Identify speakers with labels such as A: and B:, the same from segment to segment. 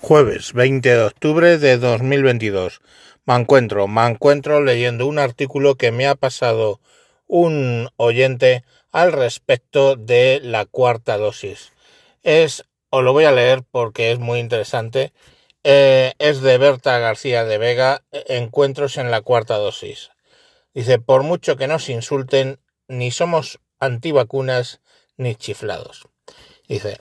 A: Jueves 20 de octubre de 2022. Me encuentro, me encuentro leyendo un artículo que me ha pasado un oyente al respecto de la cuarta dosis. Es, os lo voy a leer porque es muy interesante. Eh, es de Berta García de Vega, Encuentros en la cuarta dosis. Dice, por mucho que nos insulten, ni somos antivacunas ni chiflados. Dice,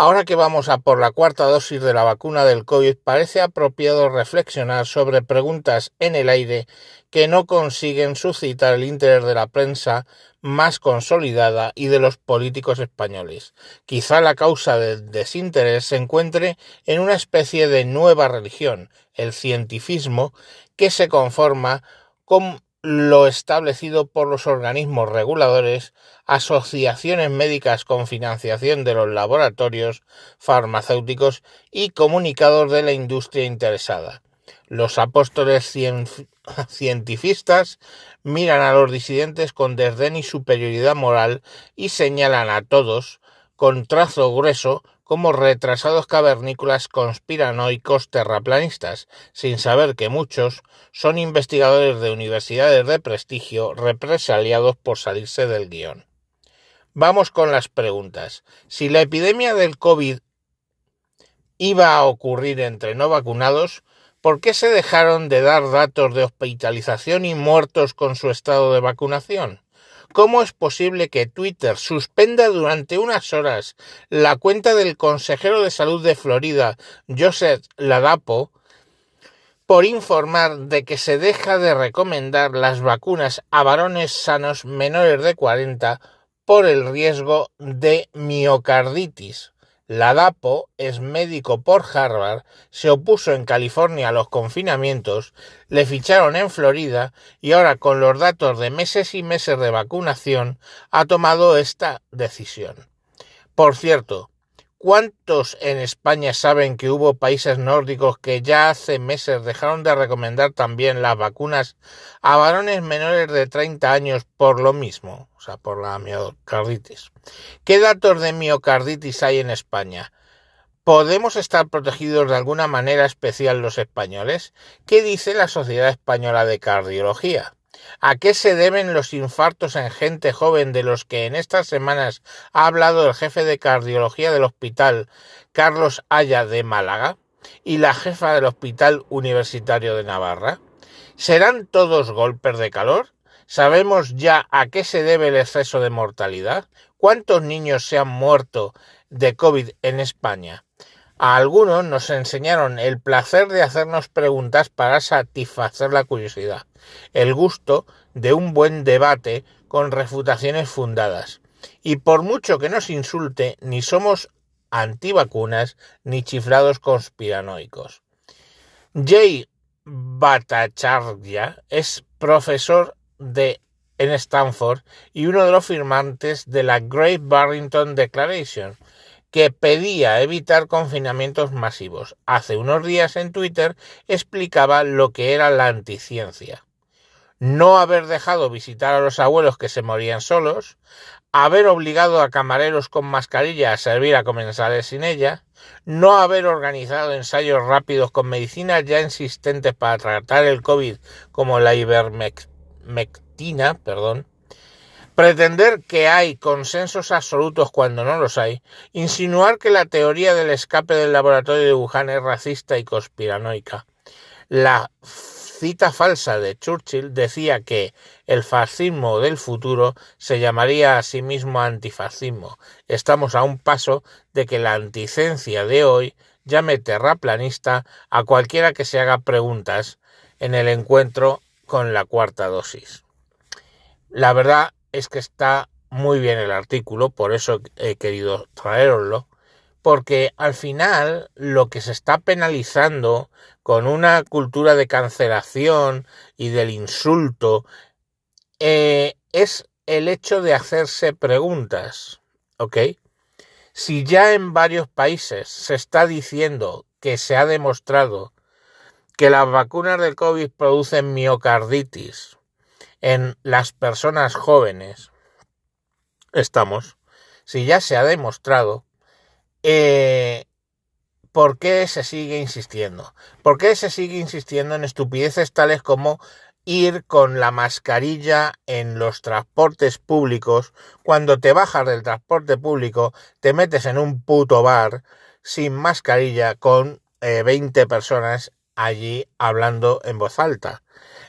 A: Ahora que vamos a por la cuarta dosis de la vacuna del COVID, parece apropiado reflexionar sobre preguntas en el aire que no consiguen suscitar el interés de la prensa más consolidada y de los políticos españoles. Quizá la causa del desinterés se encuentre en una especie de nueva religión, el cientifismo, que se conforma con lo establecido por los organismos reguladores, asociaciones médicas con financiación de los laboratorios farmacéuticos y comunicados de la industria interesada. Los apóstoles cientifistas miran a los disidentes con desdén y superioridad moral y señalan a todos, con trazo grueso, como retrasados cavernícolas conspiranoicos terraplanistas, sin saber que muchos son investigadores de universidades de prestigio represaliados por salirse del guion. Vamos con las preguntas. Si la epidemia del COVID iba a ocurrir entre no vacunados, ¿por qué se dejaron de dar datos de hospitalización y muertos con su estado de vacunación? ¿Cómo es posible que Twitter suspenda durante unas horas la cuenta del consejero de salud de Florida, Joseph Ladapo, por informar de que se deja de recomendar las vacunas a varones sanos menores de 40 por el riesgo de miocarditis? La DAPO es médico por Harvard, se opuso en California a los confinamientos, le ficharon en Florida y ahora con los datos de meses y meses de vacunación ha tomado esta decisión. Por cierto, ¿Cuántos en España saben que hubo países nórdicos que ya hace meses dejaron de recomendar también las vacunas a varones menores de 30 años por lo mismo, o sea, por la miocarditis? ¿Qué datos de miocarditis hay en España? ¿Podemos estar protegidos de alguna manera especial los españoles? ¿Qué dice la Sociedad Española de Cardiología? ¿A qué se deben los infartos en gente joven de los que en estas semanas ha hablado el jefe de cardiología del hospital Carlos Haya de Málaga y la jefa del Hospital Universitario de Navarra? ¿Serán todos golpes de calor? ¿Sabemos ya a qué se debe el exceso de mortalidad? ¿Cuántos niños se han muerto de COVID en España? A algunos nos enseñaron el placer de hacernos preguntas para satisfacer la curiosidad, el gusto de un buen debate con refutaciones fundadas. Y por mucho que nos insulte, ni somos antivacunas ni chiflados conspiranoicos. Jay Bhattacharya es profesor de en Stanford y uno de los firmantes de la Great Barrington Declaration, que pedía evitar confinamientos masivos. Hace unos días en Twitter explicaba lo que era la anticiencia. No haber dejado visitar a los abuelos que se morían solos, haber obligado a camareros con mascarilla a servir a comensales sin ella, no haber organizado ensayos rápidos con medicinas ya existentes para tratar el COVID como la ivermectina, perdón, Pretender que hay consensos absolutos cuando no los hay, insinuar que la teoría del escape del laboratorio de Wuhan es racista y conspiranoica. La cita falsa de Churchill decía que el fascismo del futuro se llamaría a sí mismo antifascismo. Estamos a un paso de que la anticencia de hoy llame terraplanista a cualquiera que se haga preguntas en el encuentro con la cuarta dosis. La verdad es que está muy bien el artículo, por eso he querido traeroslo, porque al final lo que se está penalizando con una cultura de cancelación y del insulto eh, es el hecho de hacerse preguntas, ¿ok? Si ya en varios países se está diciendo que se ha demostrado que las vacunas del COVID producen miocarditis, en las personas jóvenes estamos, si ya se ha demostrado, eh, ¿por qué se sigue insistiendo? ¿Por qué se sigue insistiendo en estupideces tales como ir con la mascarilla en los transportes públicos? Cuando te bajas del transporte público, te metes en un puto bar sin mascarilla con 20 eh, personas allí hablando en voz alta.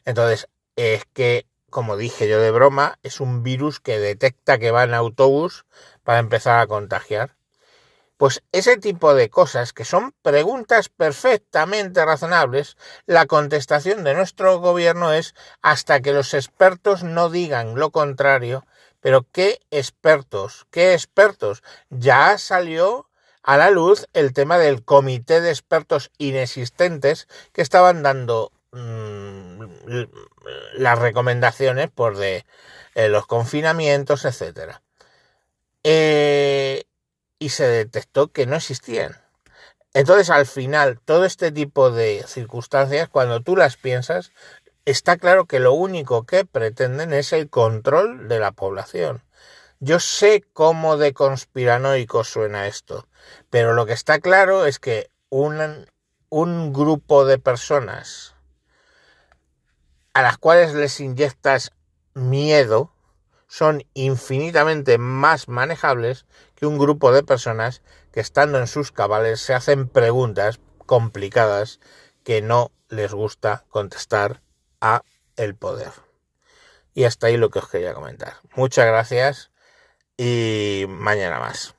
A: Entonces, es que, como dije yo de broma, es un virus que detecta que va en autobús para empezar a contagiar. Pues ese tipo de cosas, que son preguntas perfectamente razonables, la contestación de nuestro gobierno es hasta que los expertos no digan lo contrario. Pero ¿qué expertos? ¿Qué expertos? Ya salió a la luz el tema del comité de expertos inexistentes que estaban dando mm, las recomendaciones por de eh, los confinamientos, etcétera. Eh, y se detectó que no existían. Entonces, al final, todo este tipo de circunstancias, cuando tú las piensas, está claro que lo único que pretenden es el control de la población. Yo sé cómo de conspiranoico suena esto, pero lo que está claro es que un, un grupo de personas a las cuales les inyectas miedo son infinitamente más manejables que un grupo de personas que estando en sus cabales se hacen preguntas complicadas que no les gusta contestar a el poder. Y hasta ahí lo que os quería comentar. Muchas gracias y mañana más.